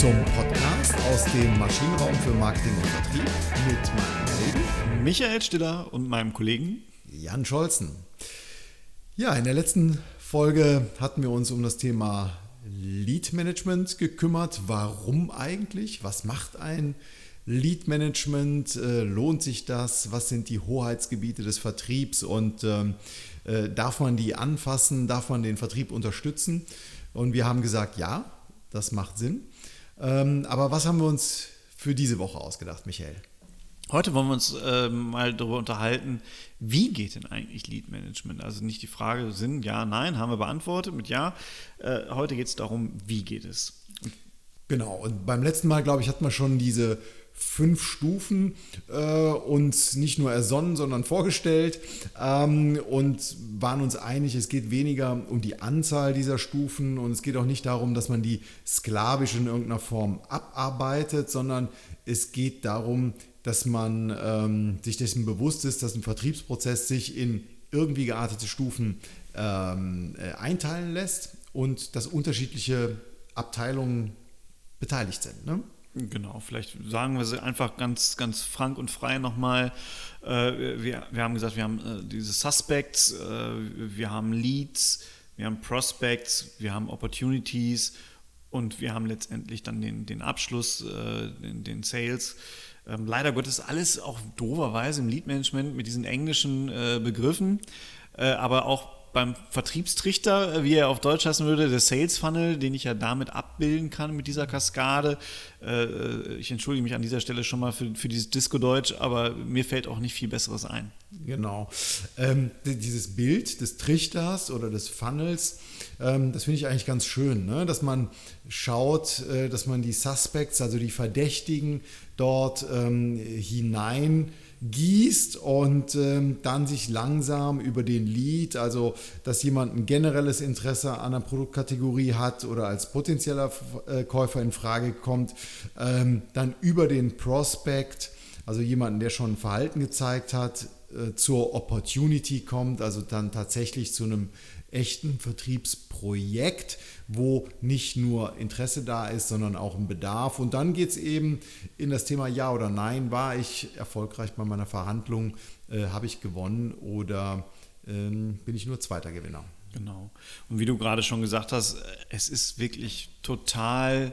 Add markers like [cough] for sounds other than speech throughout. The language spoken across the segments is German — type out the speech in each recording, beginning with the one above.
zum Podcast aus dem Maschinenraum für Marketing und Vertrieb mit meinem Kollegen Michael Stiller und meinem Kollegen Jan Scholzen. Ja, in der letzten Folge hatten wir uns um das Thema Lead Management gekümmert. Warum eigentlich? Was macht ein Lead Management? Äh, lohnt sich das? Was sind die Hoheitsgebiete des Vertriebs? Und ähm, äh, darf man die anfassen? Darf man den Vertrieb unterstützen? Und wir haben gesagt, ja, das macht Sinn. Ähm, aber was haben wir uns für diese Woche ausgedacht, Michael? Heute wollen wir uns äh, mal darüber unterhalten, wie geht denn eigentlich Lead Management? Also nicht die Frage Sinn, ja, nein, haben wir beantwortet mit ja. Äh, heute geht es darum, wie geht es? Genau, und beim letzten Mal, glaube ich, hatten wir schon diese fünf Stufen äh, uns nicht nur ersonnen, sondern vorgestellt ähm, und waren uns einig, es geht weniger um die Anzahl dieser Stufen und es geht auch nicht darum, dass man die sklavisch in irgendeiner Form abarbeitet, sondern es geht darum, dass man ähm, sich dessen bewusst ist, dass ein Vertriebsprozess sich in irgendwie geartete Stufen ähm, äh, einteilen lässt und dass unterschiedliche Abteilungen beteiligt sind. Ne? Genau, vielleicht sagen wir sie einfach ganz, ganz frank und frei nochmal. Äh, wir, wir haben gesagt, wir haben äh, diese Suspects, äh, wir haben Leads, wir haben Prospects, wir haben Opportunities und wir haben letztendlich dann den, den Abschluss, den, den Sales. Ähm, leider Gottes alles auch doverweise im Lead-Management mit diesen englischen Begriffen, aber auch beim Vertriebstrichter, äh, wie er auf Deutsch heißen würde, der Sales Funnel, den ich ja damit abbilden kann mit dieser Kaskade. Äh, äh, ich entschuldige mich an dieser Stelle schon mal für, für dieses Disco-Deutsch, aber mir fällt auch nicht viel Besseres ein. Genau. Ähm, dieses Bild des Trichters oder des Funnels, ähm, das finde ich eigentlich ganz schön, ne? dass man schaut, äh, dass man die Suspects, also die Verdächtigen, dort ähm, hinein gießt und ähm, dann sich langsam über den Lead, also dass jemand ein generelles Interesse an einer Produktkategorie hat oder als potenzieller äh, Käufer in Frage kommt, ähm, dann über den Prospect, also jemanden, der schon ein Verhalten gezeigt hat, äh, zur Opportunity kommt, also dann tatsächlich zu einem echten Vertriebsprojekt, wo nicht nur Interesse da ist, sondern auch ein Bedarf. Und dann geht es eben in das Thema Ja oder Nein. War ich erfolgreich bei meiner Verhandlung? Äh, Habe ich gewonnen oder ähm, bin ich nur zweiter Gewinner? Genau. Und wie du gerade schon gesagt hast, es ist wirklich total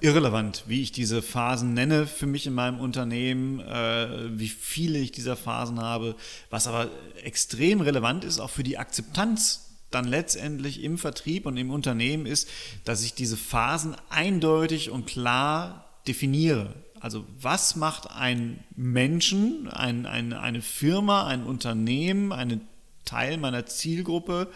irrelevant, wie ich diese Phasen nenne für mich in meinem Unternehmen, äh, wie viele ich dieser Phasen habe. Was aber extrem relevant ist, auch für die Akzeptanz dann letztendlich im Vertrieb und im Unternehmen ist, dass ich diese Phasen eindeutig und klar definiere. Also was macht ein Menschen, ein, ein, eine Firma, ein Unternehmen, einen Teil meiner Zielgruppe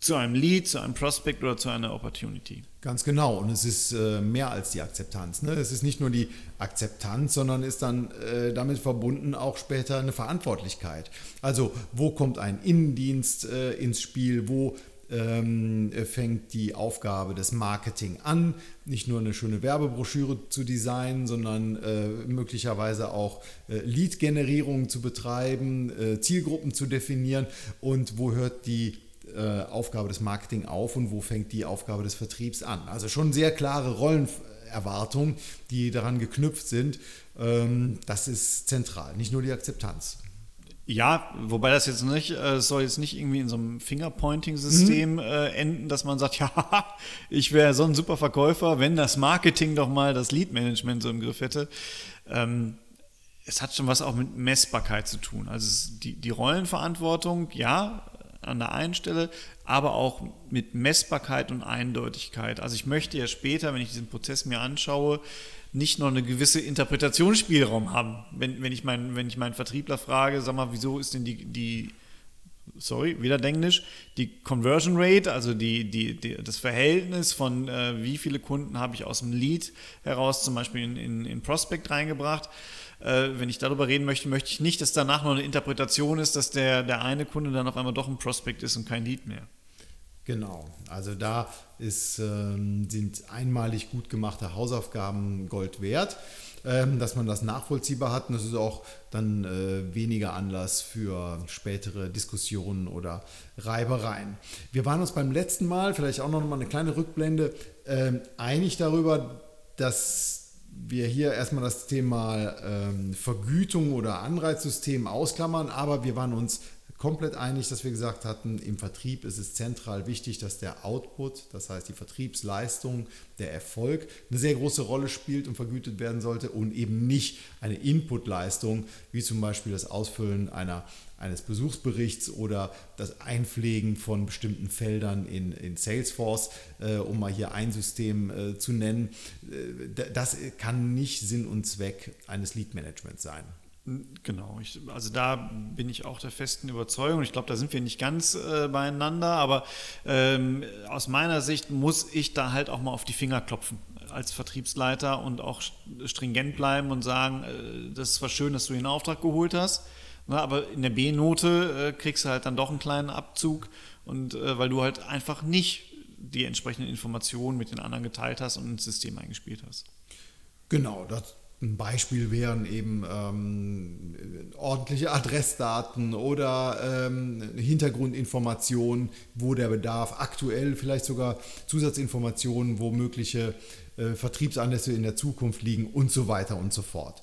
zu einem Lead, zu einem Prospect oder zu einer Opportunity. Ganz genau. Und es ist äh, mehr als die Akzeptanz. Ne? Es ist nicht nur die Akzeptanz, sondern ist dann äh, damit verbunden auch später eine Verantwortlichkeit. Also wo kommt ein Innendienst äh, ins Spiel? Wo ähm, fängt die Aufgabe des Marketing an, nicht nur eine schöne Werbebroschüre zu designen, sondern äh, möglicherweise auch äh, Lead-Generierung zu betreiben, äh, Zielgruppen zu definieren und wo hört die äh, Aufgabe des Marketing auf und wo fängt die Aufgabe des Vertriebs an. Also schon sehr klare Rollenerwartungen, die daran geknüpft sind. Ähm, das ist zentral, nicht nur die Akzeptanz. Ja, wobei das jetzt nicht, es äh, soll jetzt nicht irgendwie in so einem Fingerpointing-System mhm. äh, enden, dass man sagt, [laughs] ja, ich wäre so ein super Verkäufer, wenn das Marketing doch mal das Lead-Management so im Griff hätte. Ähm, es hat schon was auch mit Messbarkeit zu tun. Also die, die Rollenverantwortung, ja, an der einen Stelle, aber auch mit Messbarkeit und Eindeutigkeit. Also ich möchte ja später, wenn ich diesen Prozess mir anschaue, nicht noch eine gewisse Interpretationsspielraum haben. Wenn, wenn, ich, mein, wenn ich meinen Vertriebler frage, sag mal, wieso ist denn die, die sorry, wieder Englisch, die Conversion Rate, also die, die, die, das Verhältnis von äh, wie viele Kunden habe ich aus dem Lead heraus zum Beispiel in, in, in Prospect reingebracht, äh, wenn ich darüber reden möchte, möchte ich nicht, dass danach noch eine Interpretation ist, dass der, der eine Kunde dann auf einmal doch ein Prospect ist und kein Lead mehr. Genau, also da ist, ähm, sind einmalig gut gemachte Hausaufgaben Gold wert, ähm, dass man das nachvollziehbar hat und das ist auch dann äh, weniger Anlass für spätere Diskussionen oder Reibereien. Wir waren uns beim letzten Mal, vielleicht auch noch mal eine kleine Rückblende, äh, einig darüber, dass wir hier erstmal das Thema ähm, Vergütung oder Anreizsystem ausklammern, aber wir waren uns komplett einig, dass wir gesagt hatten, im Vertrieb ist es zentral wichtig, dass der Output, das heißt die Vertriebsleistung, der Erfolg, eine sehr große Rolle spielt und vergütet werden sollte und eben nicht eine Inputleistung, wie zum Beispiel das Ausfüllen einer, eines Besuchsberichts oder das Einpflegen von bestimmten Feldern in, in Salesforce, äh, um mal hier ein System äh, zu nennen. Äh, das kann nicht Sinn und Zweck eines Lead-Managements sein. Genau, ich, also da bin ich auch der festen Überzeugung. Ich glaube, da sind wir nicht ganz äh, beieinander, aber ähm, aus meiner Sicht muss ich da halt auch mal auf die Finger klopfen als Vertriebsleiter und auch stringent bleiben und sagen, äh, das ist zwar schön, dass du den Auftrag geholt hast, ne, aber in der B-Note äh, kriegst du halt dann doch einen kleinen Abzug und äh, weil du halt einfach nicht die entsprechenden Informationen mit den anderen geteilt hast und ins System eingespielt hast. Genau, das, ein Beispiel wären eben ähm, ordentliche Adressdaten oder ähm, Hintergrundinformationen, wo der Bedarf aktuell, vielleicht sogar Zusatzinformationen, wo mögliche äh, Vertriebsanlässe in der Zukunft liegen und so weiter und so fort.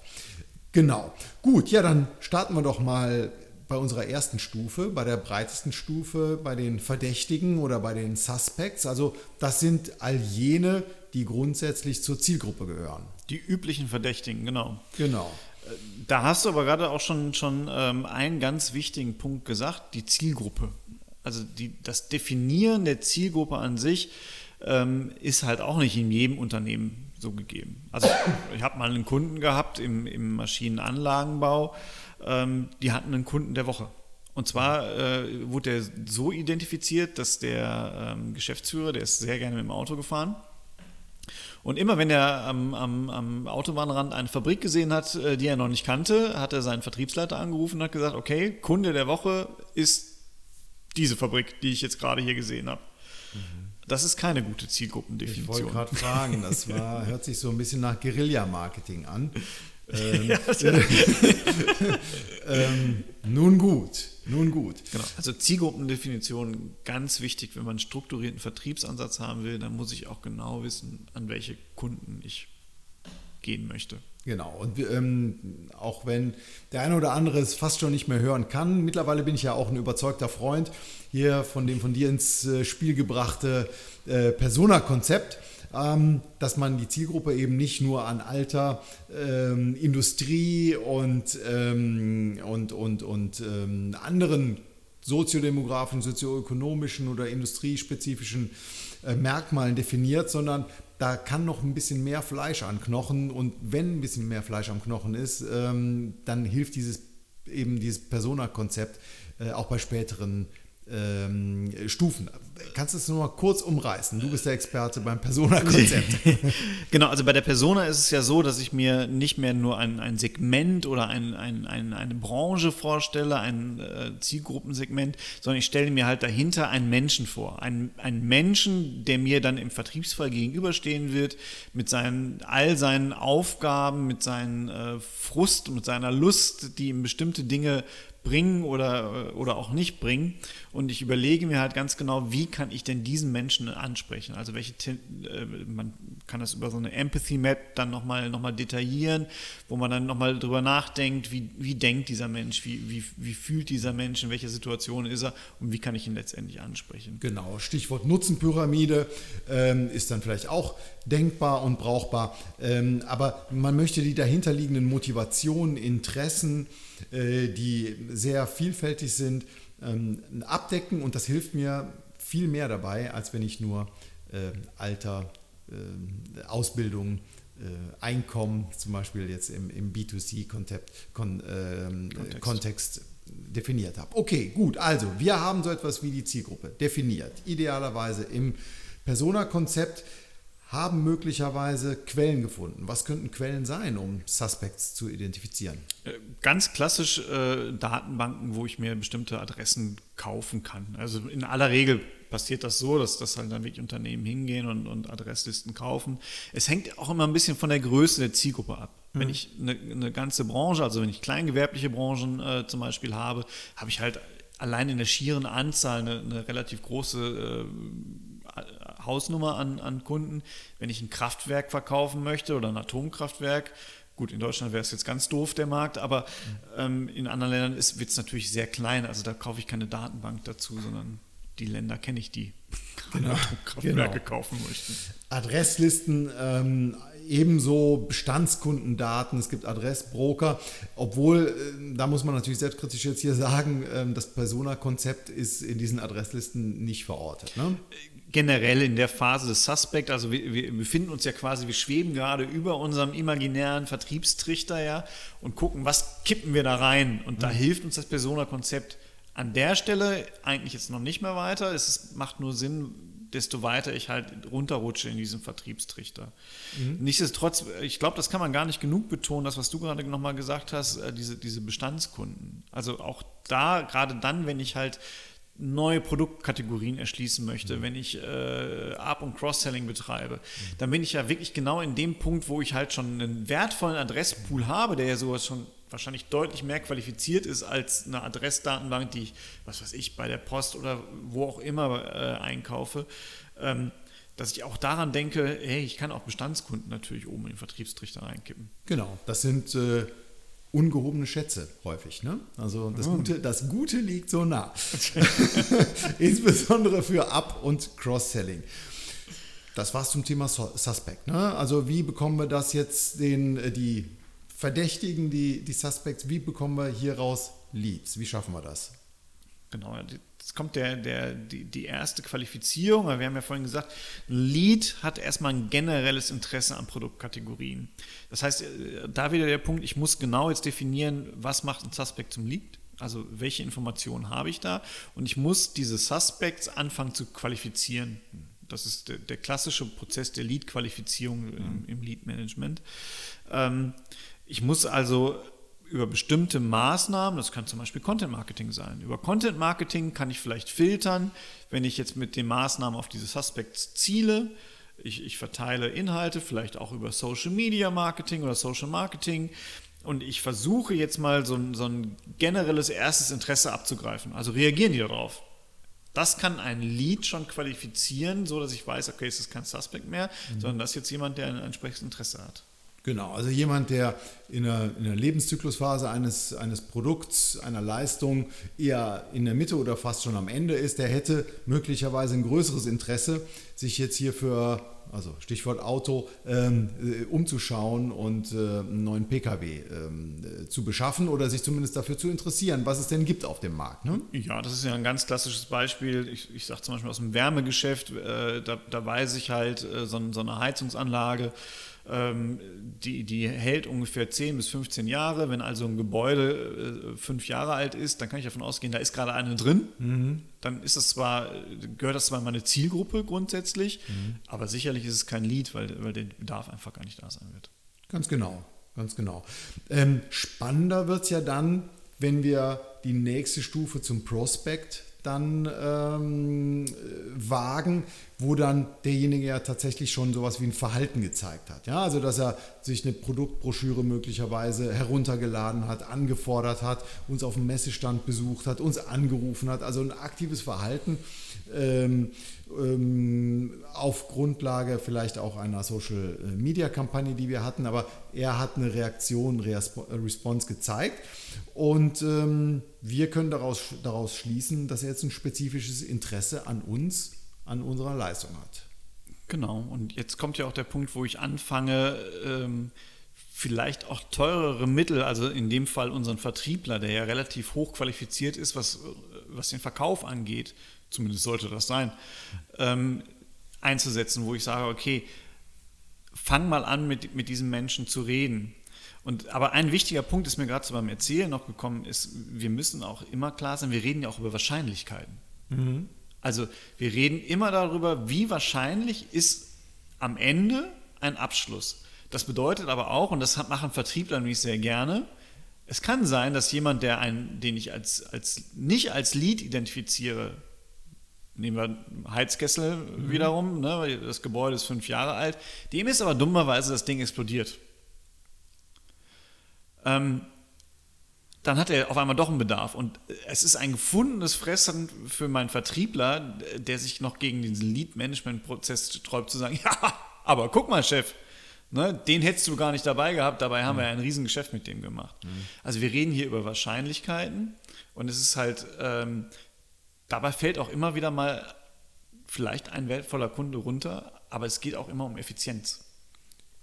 Genau. Gut, ja, dann starten wir doch mal bei unserer ersten Stufe, bei der breitesten Stufe, bei den Verdächtigen oder bei den Suspects. Also das sind all jene, die grundsätzlich zur Zielgruppe gehören. Die üblichen Verdächtigen, genau. Genau. Äh, da hast du aber gerade auch schon, schon ähm, einen ganz wichtigen Punkt gesagt, die Zielgruppe. Also die, das Definieren der Zielgruppe an sich ähm, ist halt auch nicht in jedem Unternehmen so gegeben. Also ich habe mal einen Kunden gehabt im, im Maschinenanlagenbau, ähm, die hatten einen Kunden der Woche. Und zwar äh, wurde der so identifiziert, dass der ähm, Geschäftsführer, der ist sehr gerne mit dem Auto gefahren, und immer wenn er am, am, am, Autobahnrand eine Fabrik gesehen hat, äh, die er noch nicht kannte, hat er seinen Vertriebsleiter angerufen und hat gesagt, okay, Kunde der Woche ist diese Fabrik, die ich jetzt gerade hier gesehen habe. Mhm. Das ist keine gute Zielgruppendefinition. Ich wollte gerade fragen, das [laughs] war, hört sich so ein bisschen nach Guerilla-Marketing an. [laughs] Ähm, ja, [laughs] ähm, nun gut, nun gut. Genau. Also Zielgruppendefinition ganz wichtig, wenn man einen strukturierten Vertriebsansatz haben will, dann muss ich auch genau wissen, an welche Kunden ich gehen möchte. Genau, und ähm, auch wenn der eine oder andere es fast schon nicht mehr hören kann, mittlerweile bin ich ja auch ein überzeugter Freund hier von dem von dir ins äh, Spiel gebrachte äh, Persona-Konzept ähm, dass man die Zielgruppe eben nicht nur an Alter, ähm, Industrie und, ähm, und, und, und ähm, anderen soziodemografischen, sozioökonomischen oder industriespezifischen äh, Merkmalen definiert, sondern da kann noch ein bisschen mehr Fleisch an Knochen und wenn ein bisschen mehr Fleisch am Knochen ist, ähm, dann hilft dieses eben dieses Persona-Konzept äh, auch bei späteren ähm, Stufen. Kannst du es nur mal kurz umreißen? Du bist der Experte beim Persona-Konzept. [laughs] genau, also bei der Persona ist es ja so, dass ich mir nicht mehr nur ein, ein Segment oder ein, ein, ein, eine Branche vorstelle, ein äh, Zielgruppensegment, sondern ich stelle mir halt dahinter einen Menschen vor. Ein, einen Menschen, der mir dann im Vertriebsfall gegenüberstehen wird, mit seinen, all seinen Aufgaben, mit seinen äh, Frust, mit seiner Lust, die ihm bestimmte Dinge bringen oder, oder auch nicht bringen. Und ich überlege mir halt ganz genau, wie kann ich denn diesen Menschen ansprechen? Also welche, äh, man kann das über so eine Empathy Map dann nochmal noch mal detaillieren, wo man dann nochmal drüber nachdenkt, wie, wie denkt dieser Mensch, wie, wie, wie fühlt dieser Mensch, in welcher Situation ist er und wie kann ich ihn letztendlich ansprechen. Genau, Stichwort Nutzenpyramide ähm, ist dann vielleicht auch denkbar und brauchbar. Ähm, aber man möchte die dahinterliegenden Motivationen, Interessen, äh, die sehr vielfältig sind, ähm, abdecken und das hilft mir viel mehr dabei, als wenn ich nur äh, Alter, äh, Ausbildung, Einkommen zum Beispiel jetzt im, im B2C-Kontext kon, ähm, Kontext definiert habe. Okay, gut, also wir haben so etwas wie die Zielgruppe definiert, idealerweise im Persona-Konzept haben möglicherweise Quellen gefunden. Was könnten Quellen sein, um Suspects zu identifizieren? Äh, ganz klassisch äh, Datenbanken, wo ich mir bestimmte Adressen kaufen kann. Also in aller Regel passiert das so, dass das halt dann wirklich Unternehmen hingehen und, und Adresslisten kaufen. Es hängt auch immer ein bisschen von der Größe der Zielgruppe ab. Mhm. Wenn ich eine, eine, ganze Branche, also wenn ich kleingewerbliche Branchen äh, zum Beispiel habe, habe ich halt allein in der schieren Anzahl eine, eine relativ große äh, Hausnummer an, an Kunden. Wenn ich ein Kraftwerk verkaufen möchte oder ein Atomkraftwerk, gut, in Deutschland wäre es jetzt ganz doof, der Markt, aber ähm, in anderen Ländern wird es natürlich sehr klein. Also da kaufe ich keine Datenbank dazu, sondern die Länder kenne ich, die [laughs] genau. Atomkraftwerke genau. kaufen möchten. Adresslisten, ähm, ebenso Bestandskundendaten, es gibt Adressbroker, obwohl, äh, da muss man natürlich selbstkritisch jetzt hier sagen, äh, das Persona-Konzept ist in diesen Adresslisten nicht verortet. Ne? Generell in der Phase des Suspect, also wir, wir, befinden uns ja quasi, wir schweben gerade über unserem imaginären Vertriebstrichter ja und gucken, was kippen wir da rein. Und da mhm. hilft uns das Persona-Konzept an der Stelle eigentlich jetzt noch nicht mehr weiter. Es macht nur Sinn, desto weiter ich halt runterrutsche in diesem Vertriebstrichter. Mhm. Nichtsdestotrotz, ich glaube, das kann man gar nicht genug betonen, das, was du gerade nochmal gesagt hast, äh, diese, diese Bestandskunden. Also auch da, gerade dann, wenn ich halt neue Produktkategorien erschließen möchte, mhm. wenn ich äh, Up- und Cross-Selling betreibe, mhm. dann bin ich ja wirklich genau in dem Punkt, wo ich halt schon einen wertvollen Adresspool habe, der ja sowas schon wahrscheinlich deutlich mehr qualifiziert ist als eine Adressdatenbank, die ich, was weiß ich, bei der Post oder wo auch immer äh, einkaufe. Ähm, dass ich auch daran denke, hey, ich kann auch Bestandskunden natürlich oben in den Vertriebstrichter reinkippen. Genau, das sind äh, ungehobene Schätze häufig. Ne? Also das, mhm. Gute, das Gute liegt so nah. [laughs] Insbesondere für Up- und Cross-Selling. Das war's zum Thema Suspect. Ne? Also wie bekommen wir das jetzt den, äh, die Verdächtigen, die, die Suspects, wie bekommen wir hier raus Leads? Wie schaffen wir das? Genau, jetzt kommt der, der, die, die erste Qualifizierung. Wir haben ja vorhin gesagt, ein Lead hat erstmal ein generelles Interesse an Produktkategorien. Das heißt, äh, da wieder der Punkt, ich muss genau jetzt definieren, was macht ein Suspect zum Lead? Also welche Informationen habe ich da? Und ich muss diese Suspects anfangen zu qualifizieren. Das ist der, der klassische Prozess der Lead-Qualifizierung im, im Lead-Management. Ähm, ich muss also über bestimmte Maßnahmen, das kann zum Beispiel Content Marketing sein. Über Content Marketing kann ich vielleicht filtern, wenn ich jetzt mit den Maßnahmen auf diese Suspects ziele. Ich, ich verteile Inhalte, vielleicht auch über Social Media Marketing oder Social Marketing. Und ich versuche jetzt mal so ein, so ein generelles erstes Interesse abzugreifen. Also reagieren die darauf. Das kann ein Lead schon qualifizieren, so dass ich weiß, okay, es ist kein Suspect mehr, mhm. sondern das ist jetzt jemand, der ein entsprechendes Interesse hat. Genau, also jemand, der in der, in der, Lebenszyklusphase eines, eines Produkts, einer Leistung eher in der Mitte oder fast schon am Ende ist, der hätte möglicherweise ein größeres Interesse, sich jetzt hier für, also Stichwort Auto, ähm, äh, umzuschauen und äh, einen neuen Pkw ähm, äh, zu beschaffen oder sich zumindest dafür zu interessieren, was es denn gibt auf dem Markt. Ne? Ja, das ist ja ein ganz klassisches Beispiel. Ich, ich sage zum Beispiel aus dem Wärmegeschäft, äh, da, da weiß ich halt, äh, so, so eine Heizungsanlage, die, die hält ungefähr 10 bis 15 Jahre. Wenn also ein Gebäude äh, fünf Jahre alt ist, dann kann ich davon ausgehen, da ist gerade eine drin. Mhm. Dann ist das zwar, gehört das zwar in meine Zielgruppe grundsätzlich, mhm. aber sicherlich ist es kein Lied, weil, weil der Bedarf einfach gar nicht da sein wird. Ganz genau, ganz genau. Ähm, spannender wird es ja dann, wenn wir die nächste Stufe zum Prospect dann ähm, wagen, wo dann derjenige ja tatsächlich schon sowas wie ein Verhalten gezeigt hat. Ja, also dass er sich eine Produktbroschüre möglicherweise heruntergeladen hat, angefordert hat, uns auf dem Messestand besucht hat, uns angerufen hat, also ein aktives Verhalten ähm, ähm, auf Grundlage vielleicht auch einer Social Media Kampagne, die wir hatten, aber er hat eine Reaktion, Response gezeigt. Und ähm, wir können daraus, daraus schließen, dass er jetzt ein spezifisches Interesse an uns an unserer Leistung hat. Genau, und jetzt kommt ja auch der Punkt, wo ich anfange, ähm, vielleicht auch teurere Mittel, also in dem Fall unseren Vertriebler, der ja relativ hoch qualifiziert ist, was, was den Verkauf angeht, zumindest sollte das sein, ähm, einzusetzen, wo ich sage, okay, fang mal an, mit, mit diesen Menschen zu reden. Und, aber ein wichtiger Punkt ist mir gerade so beim Erzählen noch gekommen, ist, wir müssen auch immer klar sein, wir reden ja auch über Wahrscheinlichkeiten. Mhm. Also wir reden immer darüber, wie wahrscheinlich ist am Ende ein Abschluss. Das bedeutet aber auch, und das machen Vertriebler nämlich sehr gerne, es kann sein, dass jemand, der einen, den ich als, als, nicht als Lead identifiziere, nehmen wir Heizkessel mhm. wiederum, ne, das Gebäude ist fünf Jahre alt, dem ist aber dummerweise das Ding explodiert. Ähm, dann hat er auf einmal doch einen Bedarf. Und es ist ein gefundenes Fressen für meinen Vertriebler, der sich noch gegen diesen Lead-Management-Prozess sträubt, zu sagen, [laughs] ja, aber guck mal, Chef, ne, den hättest du gar nicht dabei gehabt, dabei haben mhm. wir ein Riesengeschäft mit dem gemacht. Mhm. Also wir reden hier über Wahrscheinlichkeiten und es ist halt, ähm, dabei fällt auch immer wieder mal vielleicht ein wertvoller Kunde runter, aber es geht auch immer um Effizienz.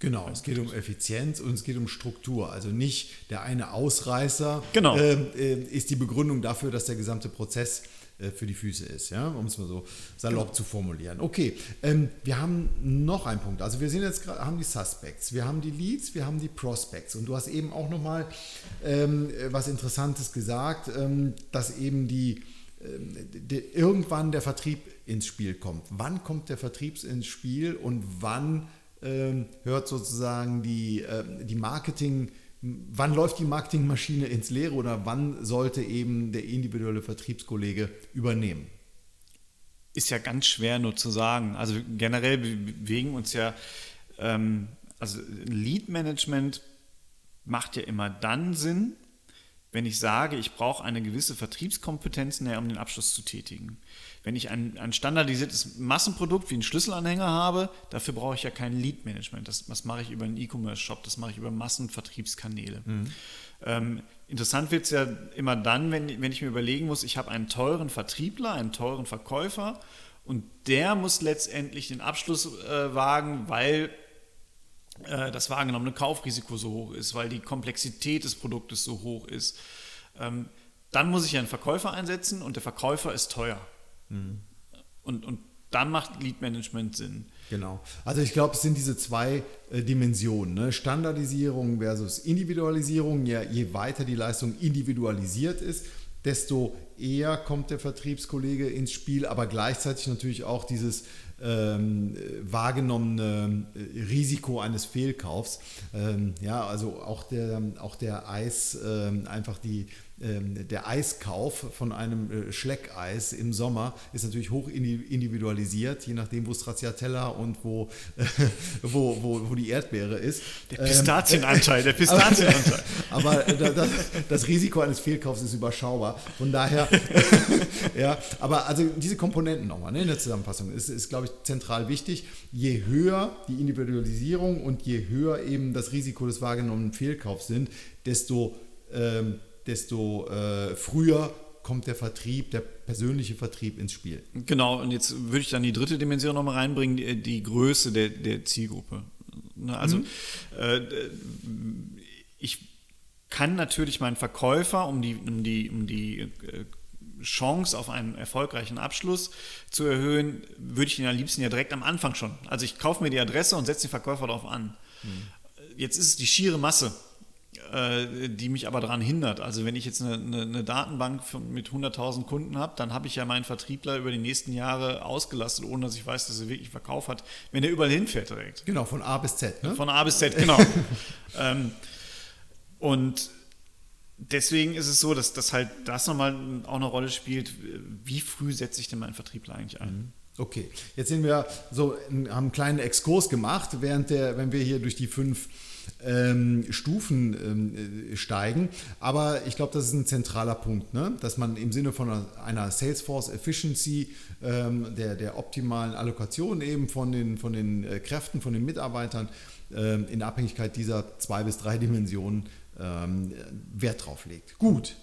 Genau, es geht um Effizienz und es geht um Struktur. Also nicht der eine Ausreißer genau. äh, ist die Begründung dafür, dass der gesamte Prozess äh, für die Füße ist, ja? um es mal so salopp genau. zu formulieren. Okay, ähm, wir haben noch einen Punkt. Also wir sind jetzt gerade, haben die Suspects, wir haben die Leads, wir haben die Prospects und du hast eben auch nochmal ähm, was Interessantes gesagt, ähm, dass eben die, ähm, die, irgendwann der Vertrieb ins Spiel kommt. Wann kommt der Vertrieb ins Spiel und wann ähm, hört sozusagen die, äh, die Marketing, wann läuft die Marketingmaschine ins Leere oder wann sollte eben der individuelle Vertriebskollege übernehmen? Ist ja ganz schwer nur zu sagen. Also generell bewegen uns ja, ähm, also Lead Management macht ja immer dann Sinn, wenn ich sage, ich brauche eine gewisse Vertriebskompetenz, um den Abschluss zu tätigen. Wenn ich ein, ein standardisiertes Massenprodukt wie einen Schlüsselanhänger habe, dafür brauche ich ja kein Lead-Management. Das, das mache ich über einen E-Commerce-Shop, das mache ich über Massenvertriebskanäle. Mhm. Ähm, interessant wird es ja immer dann, wenn, wenn ich mir überlegen muss, ich habe einen teuren Vertriebler, einen teuren Verkäufer und der muss letztendlich den Abschluss äh, wagen, weil äh, das wahrgenommene Kaufrisiko so hoch ist, weil die Komplexität des Produktes so hoch ist. Ähm, dann muss ich einen Verkäufer einsetzen und der Verkäufer ist teuer. Mhm. Und, und dann macht Lead Management Sinn. Genau. Also ich glaube, es sind diese zwei äh, Dimensionen. Ne? Standardisierung versus Individualisierung. Ja, je weiter die Leistung individualisiert ist, desto eher kommt der Vertriebskollege ins Spiel, aber gleichzeitig natürlich auch dieses ähm, wahrgenommene äh, Risiko eines Fehlkaufs. Ähm, ja, also auch der, auch der Eis, ähm, einfach die, der Eiskauf von einem äh, Schleckeis im Sommer ist natürlich hoch individualisiert, je nachdem, wo Stracciatella und wo, [laughs] wo, wo, wo die Erdbeere ist. Der Pistazienanteil, der [laughs] Pistazienanteil. Aber, aber das, das, Risiko eines Fehlkaufs ist überschaubar. Von daher, [laughs] ja, aber also diese Komponenten nochmal ne, in der Zusammenfassung ist, ist, glaube ich, zentral wichtig. Je höher die Individualisierung und je höher eben das Risiko des wahrgenommenen Fehlkaufs sind, desto ähm, desto äh, früher kommt der Vertrieb, der persönliche Vertrieb ins Spiel. Genau, und jetzt würde ich dann die dritte Dimension nochmal reinbringen, die, die, Größe der, der Zielgruppe. Ne, also mhm. äh, ich kann natürlich meinen Verkäufer, um die, um die, um die äh, Chance auf einen erfolgreichen Abschluss zu erhöhen, würde ich ihn am liebsten ja direkt am Anfang schon. Also ich kaufe mir die Adresse und setze den Verkäufer darauf an. Mhm. Jetzt ist es die schiere Masse äh, die mich aber daran hindert. Also wenn ich jetzt eine, eine, eine Datenbank mit 100.000 Kunden habe, dann habe ich ja meinen Vertriebler über die nächsten Jahre ausgelastet, ohne dass ich weiß, dass er wirklich Verkauf hat, wenn er überall hinfährt direkt. Genau, von A bis Z. Ne? Von A bis Z, genau. [laughs] ähm, und deswegen ist es so, dass das halt das nochmal auch eine Rolle spielt, wie früh setze ich denn meinen Vertriebler eigentlich ein? Mhm. Okay, jetzt sind wir so, haben einen kleinen Exkurs gemacht, während der, wenn wir hier durch die fünf ähm, Stufen ähm, steigen. Aber ich glaube, das ist ein zentraler Punkt, ne? dass man im Sinne von einer, einer Salesforce Efficiency, ähm, der, der optimalen Allokation eben von den, von den äh, Kräften, von den Mitarbeitern ähm, in Abhängigkeit dieser zwei bis drei Dimensionen ähm, Wert drauf legt. Gut,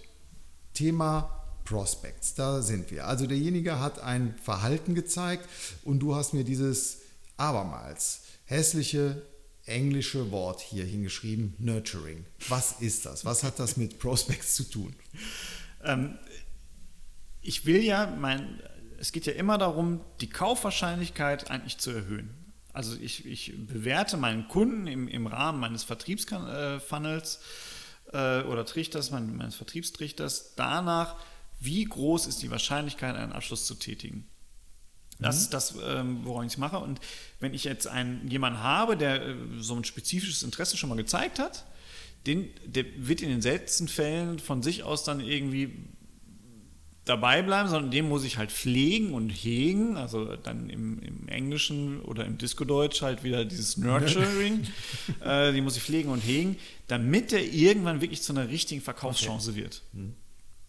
Thema Prospects, da sind wir. Also derjenige hat ein Verhalten gezeigt und du hast mir dieses abermals hässliche englische Wort hier hingeschrieben, Nurturing. Was ist das? Was hat das mit Prospects zu tun? Ähm, ich will ja, mein, es geht ja immer darum, die Kaufwahrscheinlichkeit eigentlich zu erhöhen. Also ich, ich bewerte meinen Kunden im, im Rahmen meines Vertriebsfunnels äh, oder Trichters, meines Vertriebstrichters danach, wie groß ist die Wahrscheinlichkeit, einen Abschluss zu tätigen. Das mhm. ist das, ähm, woran ich es mache. Und wenn ich jetzt einen, jemanden habe, der äh, so ein spezifisches Interesse schon mal gezeigt hat, den, der wird in den seltensten Fällen von sich aus dann irgendwie dabei bleiben, sondern den muss ich halt pflegen und hegen. Also dann im, im Englischen oder im Disco-Deutsch halt wieder dieses Nurturing. [laughs] äh, die muss ich pflegen und hegen, damit er irgendwann wirklich zu einer richtigen Verkaufschance okay. wird. Mhm.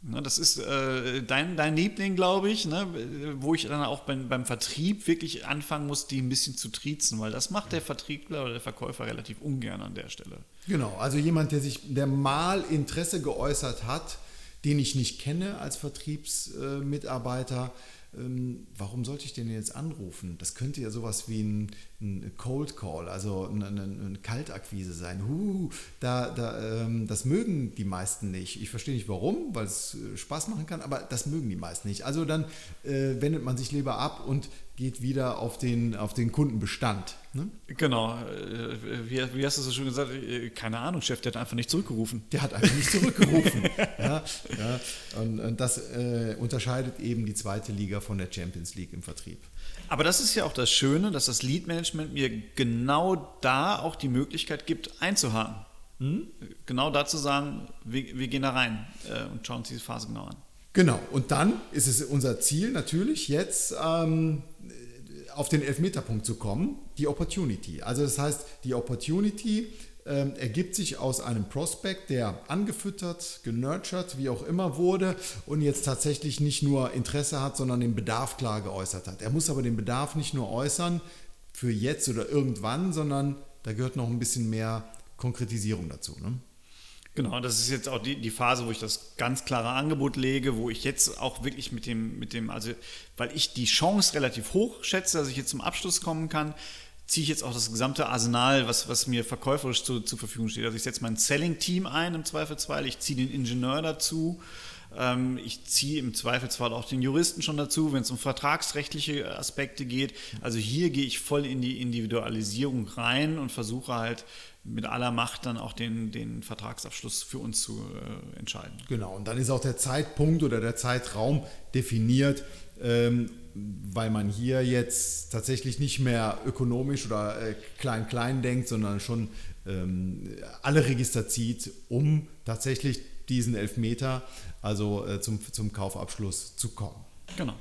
Ne, das ist äh, dein, dein Liebling, glaube ich, ne, wo ich dann auch beim, Vertrieb wirklich anfangen muss, die ein bisschen zu triezen, weil das macht der Vertriebler oder der Verkäufer relativ ungern an der Stelle. Genau, also jemand, der sich, der mal Interesse geäußert hat, den ich nicht kenne als Vertriebsmitarbeiter, ähm, warum sollte ich den jetzt anrufen? Das könnte ja sowas wie ein, ein Cold Call, also eine, eine Kaltakquise sein. Huh, da, da, ähm, das mögen die meisten nicht. Ich verstehe nicht warum, weil es äh, Spaß machen kann, aber das mögen die meisten nicht. Also dann äh, wendet man sich lieber ab und geht wieder auf den, auf den Kundenbestand. Ne? Genau. Äh, wie, wie, hast du so schön gesagt? Äh, keine Ahnung, Chef, der hat einfach nicht zurückgerufen. Der hat einfach nicht zurückgerufen. [laughs] ja, ja. Und, und das äh, unterscheidet eben die zweite Liga von der Champions League im Vertrieb. Aber das ist ja auch das Schöne, dass das Lead-Management mir genau da auch die Möglichkeit gibt, einzuhaken. Hm? Genau da zu sagen, wir, wir gehen da rein äh, und schauen uns diese Phase genau an. Genau, und dann ist es unser Ziel natürlich jetzt ähm, auf den Elfmeterpunkt zu kommen, die Opportunity. Also das heißt, die Opportunity ähm, ergibt sich aus einem Prospect, der angefüttert, genurtured, wie auch immer wurde und jetzt tatsächlich nicht nur Interesse hat, sondern den Bedarf klar geäußert hat. Er muss aber den Bedarf nicht nur äußern für jetzt oder irgendwann, sondern da gehört noch ein bisschen mehr Konkretisierung dazu. Ne? Genau, das ist jetzt auch die, die Phase, wo ich das ganz klare Angebot lege, wo ich jetzt auch wirklich mit dem, mit dem, also weil ich die Chance relativ hoch schätze, dass ich jetzt zum Abschluss kommen kann, ziehe ich jetzt auch das gesamte Arsenal, was, was mir verkäuferisch zu, zur Verfügung steht. Also ich setze mein Selling-Team ein im Zweifelsfall, ich ziehe den Ingenieur dazu, ähm, ich ziehe im Zweifelsfall auch den Juristen schon dazu, wenn es um vertragsrechtliche Aspekte geht. Also hier gehe ich voll in die Individualisierung rein und versuche halt mit aller Macht dann auch den, den Vertragsabschluss für uns zu äh, entscheiden. Genau, und dann ist auch der Zeitpunkt oder der Zeitraum definiert, ähm, weil man hier jetzt tatsächlich nicht mehr ökonomisch oder klein-klein äh, denkt, sondern schon ähm, alle Register zieht, um tatsächlich diesen Elfmeter, also äh, zum, zum Kaufabschluss zu kommen. Genau.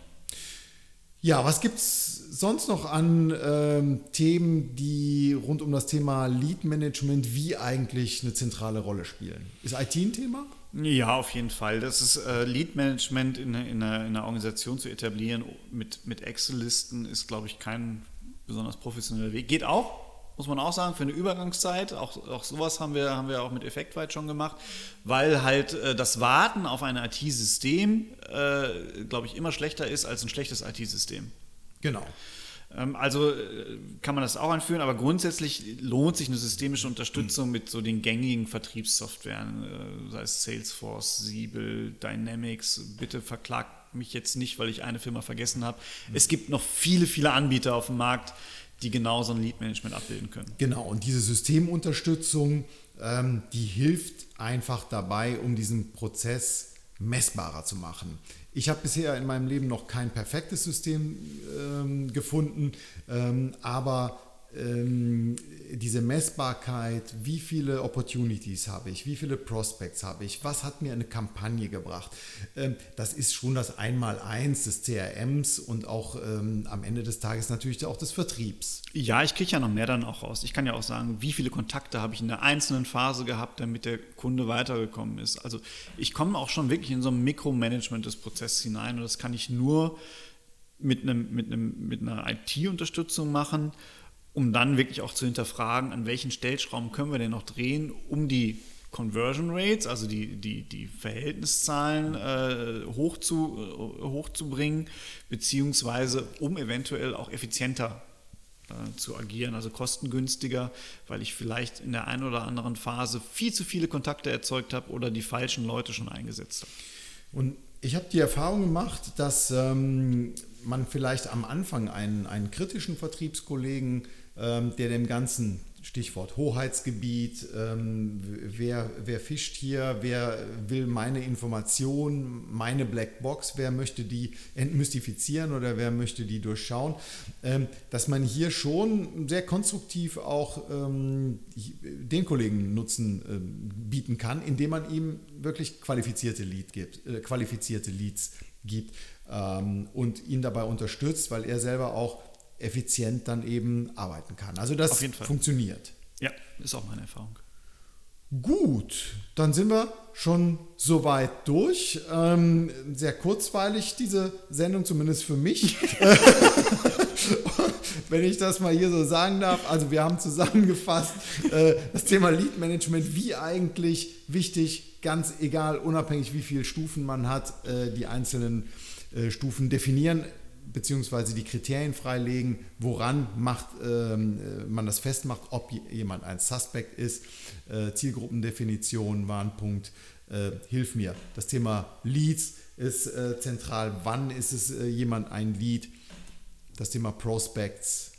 Ja, was gibt es sonst noch an ähm, Themen, die rund um das Thema Lead Management wie eigentlich eine zentrale Rolle spielen? Ist IT ein Thema? Ja, auf jeden Fall. Das ist äh, Lead Management in, in, einer, in, einer, Organisation zu etablieren mit, mit Excel-Listen ist, glaube ich, kein besonders professioneller Weg. Geht auch, muss man auch sagen, für eine Übergangszeit. Auch, auch sowas haben wir, haben wir auch mit Effektweit schon gemacht, weil halt äh, das Warten auf ein IT-System, äh, glaube ich, immer schlechter ist als ein schlechtes IT-System. Genau. Ähm, also äh, kann man das auch anführen, aber grundsätzlich lohnt sich eine systemische Unterstützung mhm. mit so den gängigen Vertriebssoftwaren, äh, sei es Salesforce, Siebel, Dynamics. Bitte verklagt mich jetzt nicht, weil ich eine Firma vergessen habe. Mhm. Es gibt noch viele, viele Anbieter auf dem Markt, die genau so ein Lead-Management abbilden können. Genau, und diese Systemunterstützung, ähm, die hilft einfach dabei, um diesen Prozess messbarer zu machen. Ich habe bisher in meinem Leben noch kein perfektes System ähm, gefunden, ähm, aber ähm, diese Messbarkeit, wie viele Opportunities habe ich, wie viele Prospects habe ich, was hat mir eine Kampagne gebracht, ähm, das ist schon das Einmaleins des CRMs und auch ähm, am Ende des Tages natürlich auch des Vertriebs. Ja, ich kriege ja noch mehr dann auch raus. Ich kann ja auch sagen, wie viele Kontakte habe ich in der einzelnen Phase gehabt, damit der Kunde weitergekommen ist. Also ich komme auch schon wirklich in so ein Mikromanagement des Prozesses hinein und das kann ich nur mit, einem, mit, einem, mit einer IT-Unterstützung machen um dann wirklich auch zu hinterfragen, an welchen Stellschrauben können wir denn noch drehen, um die Conversion Rates, also die, die, die Verhältniszahlen äh, hoch zu, äh, hochzubringen, beziehungsweise um eventuell auch effizienter äh, zu agieren, also kostengünstiger, weil ich vielleicht in der einen oder anderen Phase viel zu viele Kontakte erzeugt habe oder die falschen Leute schon eingesetzt habe. Und ich habe die Erfahrung gemacht, dass ähm, man vielleicht am Anfang einen, einen kritischen Vertriebskollegen ähm, der dem Ganzen Stichwort Hoheitsgebiet, ähm, wer, wer fischt hier, wer will meine Information, meine Blackbox, wer möchte die entmystifizieren oder wer möchte die durchschauen, ähm, dass man hier schon sehr konstruktiv auch ähm, den Kollegen Nutzen ähm, bieten kann, indem man ihm wirklich qualifizierte, Lead gibt, äh, qualifizierte Leads gibt ähm, und ihn dabei unterstützt, weil er selber auch effizient dann eben arbeiten kann. Also das funktioniert. Ja, ist auch meine Erfahrung. Gut, dann sind wir schon soweit durch. Ähm, sehr kurzweilig diese Sendung, zumindest für mich. [laughs] Wenn ich das mal hier so sagen darf. Also wir haben zusammengefasst äh, das Thema Lead Management, wie eigentlich wichtig, ganz egal, unabhängig wie viele Stufen man hat, äh, die einzelnen äh, Stufen definieren beziehungsweise die Kriterien freilegen, woran macht, ähm, äh, man das festmacht, ob jemand ein Suspect ist. Äh, Zielgruppendefinition war. Äh, hilf mir. Das Thema Leads ist äh, zentral. Wann ist es äh, jemand ein Lead? Das Thema Prospects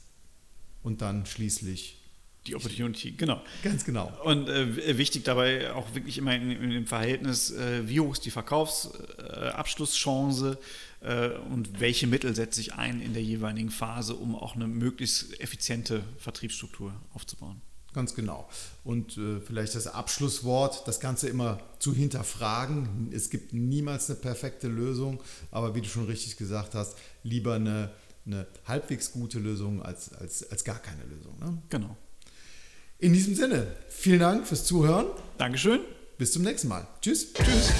und dann schließlich die Opportunity, genau. Ganz genau. Und äh, wichtig dabei auch wirklich immer in, in dem Verhältnis, äh, wie hoch ist die Verkaufsabschlusschance äh, und welche Mittel setze ich ein in der jeweiligen Phase, um auch eine möglichst effiziente Vertriebsstruktur aufzubauen. Ganz genau. Und äh, vielleicht das Abschlusswort, das Ganze immer zu hinterfragen. Es gibt niemals eine perfekte Lösung, aber wie du schon richtig gesagt hast, lieber eine, eine halbwegs gute Lösung als, als, als gar keine Lösung. Ne? Genau. In diesem Sinne, vielen Dank fürs Zuhören. Dankeschön. Bis zum nächsten Mal. Tschüss. Tschüss.